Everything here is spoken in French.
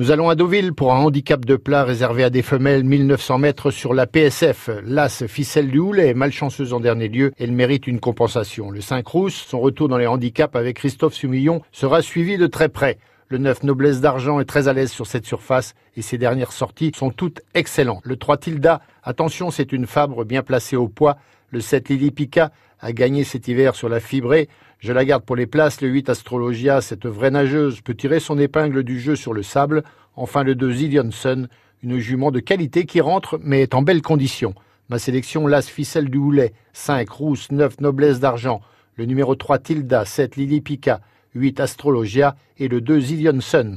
Nous allons à Deauville pour un handicap de plat réservé à des femelles 1900 mètres sur la PSF. L'As Ficelle du Houlet est malchanceuse en dernier lieu. Elle mérite une compensation. Le 5 Rousse, son retour dans les handicaps avec Christophe Sumillon sera suivi de très près. Le 9 Noblesse d'Argent est très à l'aise sur cette surface et ses dernières sorties sont toutes excellentes. Le 3 Tilda, attention, c'est une Fabre bien placée au poids. Le 7 Lily Pica a gagné cet hiver sur la fibrée. Je la garde pour les places. Le 8 Astrologia, cette vraie nageuse, peut tirer son épingle du jeu sur le sable. Enfin le 2 Zillion Sun, une jument de qualité qui rentre mais est en belle condition. Ma sélection Las Ficelle du Houlet, 5 Rousse, 9 Noblesse d'Argent, le numéro 3 Tilda, 7 Lily Pica, 8 Astrologia et le 2 Zillion Sun.